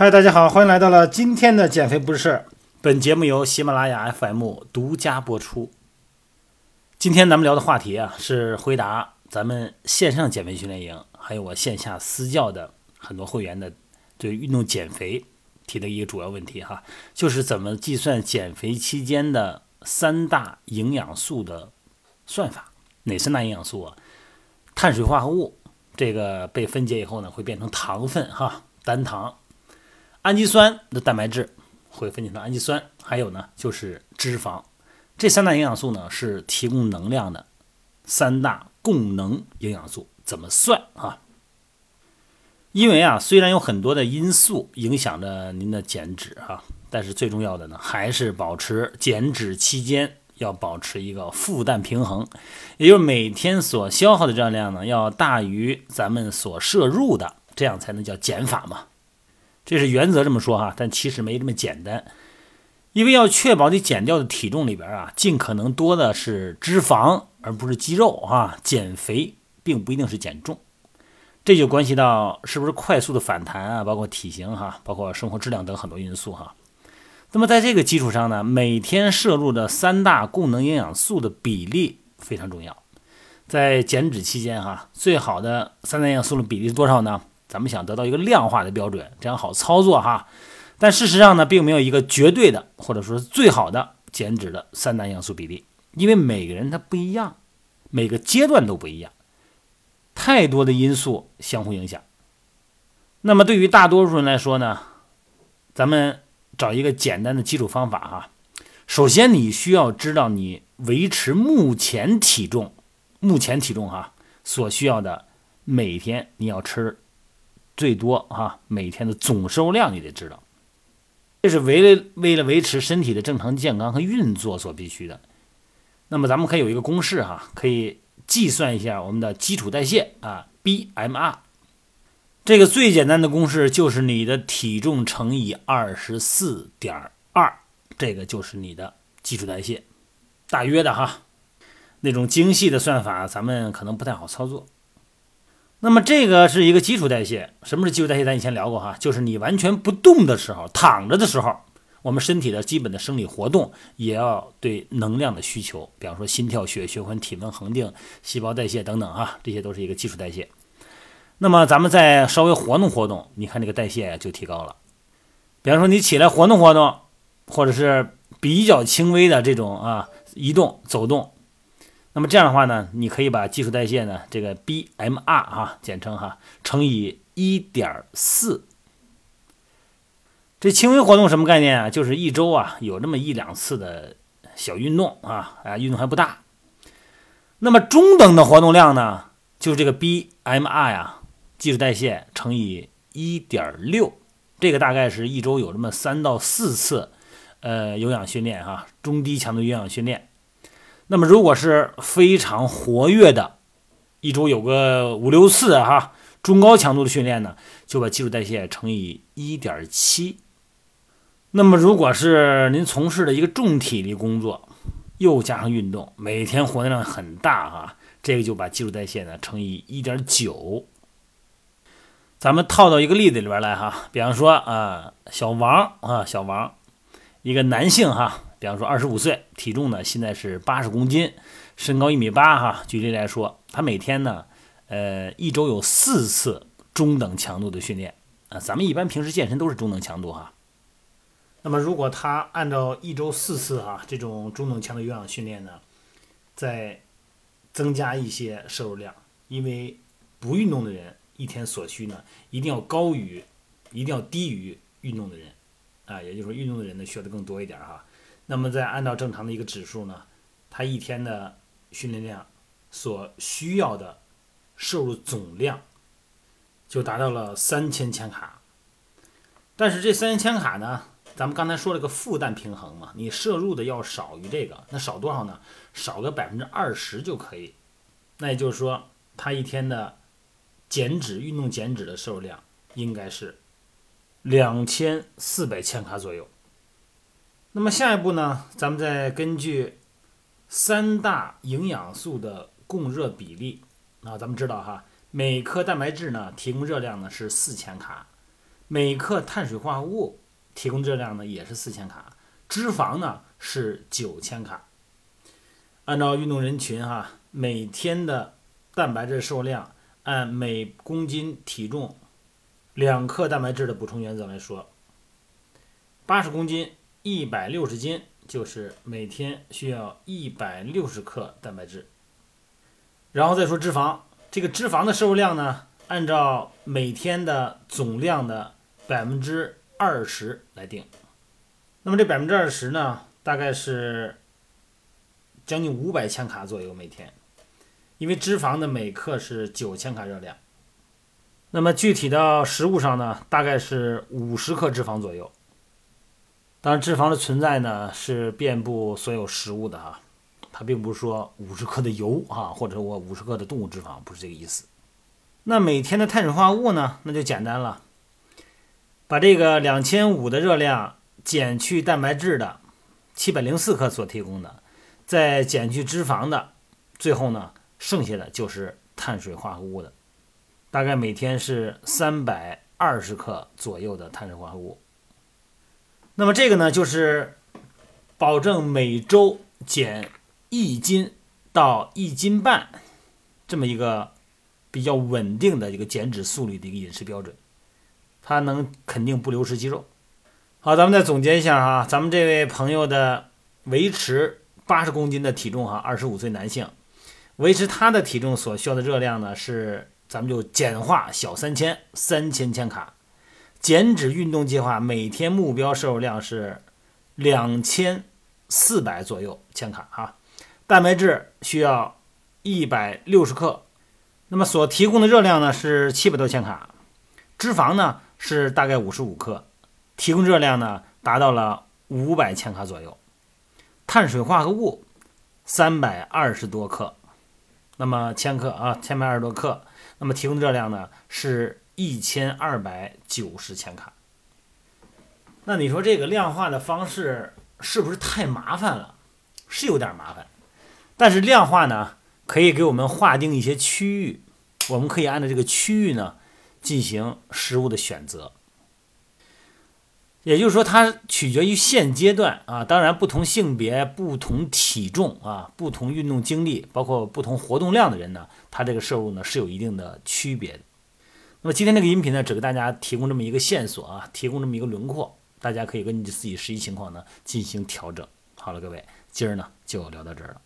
嗨，大家好，欢迎来到了今天的减肥不是事儿。本节目由喜马拉雅 FM 独家播出。今天咱们聊的话题啊，是回答咱们线上减肥训练营，还有我线下私教的很多会员的对运动减肥提的一个主要问题哈，就是怎么计算减肥期间的三大营养素的算法。哪三大营养素啊？碳水化合物，这个被分解以后呢，会变成糖分哈，单糖。氨基酸的蛋白质会分解成氨基酸，还有呢就是脂肪。这三大营养素呢是提供能量的三大供能营养素。怎么算啊？因为啊，虽然有很多的因素影响着您的减脂哈，但是最重要的呢还是保持减脂期间要保持一个负担平衡，也就是每天所消耗的热量呢要大于咱们所摄入的，这样才能叫减法嘛。这是原则这么说哈，但其实没这么简单，因为要确保你减掉的体重里边啊，尽可能多的是脂肪，而不是肌肉哈。减肥并不一定是减重，这就关系到是不是快速的反弹啊，包括体型哈，包括生活质量等很多因素哈。那么在这个基础上呢，每天摄入的三大供能营养素的比例非常重要。在减脂期间哈，最好的三大营养素的比例是多少呢？咱们想得到一个量化的标准，这样好操作哈。但事实上呢，并没有一个绝对的，或者说是最好的减脂的三大营养素比例，因为每个人他不一样，每个阶段都不一样，太多的因素相互影响。那么对于大多数人来说呢，咱们找一个简单的基础方法哈。首先你需要知道你维持目前体重，目前体重哈所需要的每天你要吃。最多哈，每天的总摄入量你得知道，这是为了为了维持身体的正常健康和运作所必须的。那么咱们可以有一个公式哈，可以计算一下我们的基础代谢啊，BMR。这个最简单的公式就是你的体重乘以二十四点二，这个就是你的基础代谢，大约的哈。那种精细的算法咱们可能不太好操作。那么这个是一个基础代谢，什么是基础代谢？咱以前聊过哈，就是你完全不动的时候，躺着的时候，我们身体的基本的生理活动也要对能量的需求，比方说心跳、血液循环、体温恒定、细胞代谢等等哈，这些都是一个基础代谢。那么咱们再稍微活动活动，你看这个代谢就提高了。比方说你起来活动活动，或者是比较轻微的这种啊移动走动。那么这样的话呢，你可以把基础代谢呢，这个 BMR 哈，简称哈，乘以一点四。这轻微活动什么概念啊？就是一周啊有那么一两次的小运动啊，啊运动还不大。那么中等的活动量呢，就是这个 BMR 呀，基础代谢乘以一点六，这个大概是一周有这么三到四次，呃有氧训练哈，中低强度有氧训练。那么，如果是非常活跃的，一周有个五六次哈，中高强度的训练呢，就把基础代谢乘以一点七。那么，如果是您从事的一个重体力工作，又加上运动，每天活动量很大哈，这个就把基础代谢呢乘以一点九。咱们套到一个例子里边来哈，比方说啊，小王啊，小王，一个男性哈。比方说，二十五岁，体重呢现在是八十公斤，身高一米八哈。举例来说，他每天呢，呃，一周有四次中等强度的训练啊。咱们一般平时健身都是中等强度哈。那么，如果他按照一周四次哈这种中等强度有氧训练呢，再增加一些摄入量，因为不运动的人一天所需呢一定要高于，一定要低于运动的人啊。也就是说，运动的人呢需要的更多一点哈。那么再按照正常的一个指数呢，他一天的训练量所需要的摄入总量就达到了三千千卡。但是这三千千卡呢，咱们刚才说了个负担平衡嘛，你摄入的要少于这个，那少多少呢？少个百分之二十就可以。那也就是说，他一天的减脂运动减脂的摄入量应该是两千四百千卡左右。那么下一步呢？咱们再根据三大营养素的供热比例啊，咱们知道哈，每克蛋白质呢提供热量呢是四千卡，每克碳水化合物提供热量呢也是四千卡，脂肪呢是九千卡。按照运动人群哈，每天的蛋白质摄入量按每公斤体重两克蛋白质的补充原则来说，八十公斤一百六十斤就是每天需要一百六十克蛋白质。然后再说脂肪，这个脂肪的摄入量呢，按照每天的总量的百分之二十来定。那么这百分之二十呢，大概是将近五百千卡左右每天，因为脂肪的每克是九千卡热量。那么具体到食物上呢，大概是五十克脂肪左右。当然，脂肪的存在呢，是遍布所有食物的啊。它并不是说五十克的油啊，或者我五十克的动物脂肪，不是这个意思。那每天的碳水化合物呢？那就简单了，把这个两千五的热量减去蛋白质的七百零四克所提供的，再减去脂肪的，最后呢，剩下的就是碳水化合物的，大概每天是三百二十克左右的碳水化合物。那么这个呢，就是保证每周减。一斤到一斤半，这么一个比较稳定的一个减脂速率的一个饮食标准，它能肯定不流失肌肉。好，咱们再总结一下哈，咱们这位朋友的维持八十公斤的体重哈，二十五岁男性，维持他的体重所需要的热量呢是，咱们就简化小三千，三千千卡。减脂运动计划每天目标摄入量是两千四百左右千卡哈。蛋白质需要一百六十克，那么所提供的热量呢是七百多千卡，脂肪呢是大概五十五克，提供热量呢达到了五百千卡左右，碳水化合物三百二十多克，那么千克啊，千百二十多克，那么提供的热量呢是一千二百九十千卡。那你说这个量化的方式是不是太麻烦了？是有点麻烦。但是量化呢，可以给我们划定一些区域，我们可以按照这个区域呢进行食物的选择。也就是说，它取决于现阶段啊，当然不同性别、不同体重啊、不同运动经历，包括不同活动量的人呢，他这个摄入呢是有一定的区别的。那么今天这个音频呢，只给大家提供这么一个线索啊，提供这么一个轮廓，大家可以根据自己实际情况呢进行调整。好了，各位，今儿呢就聊到这儿了。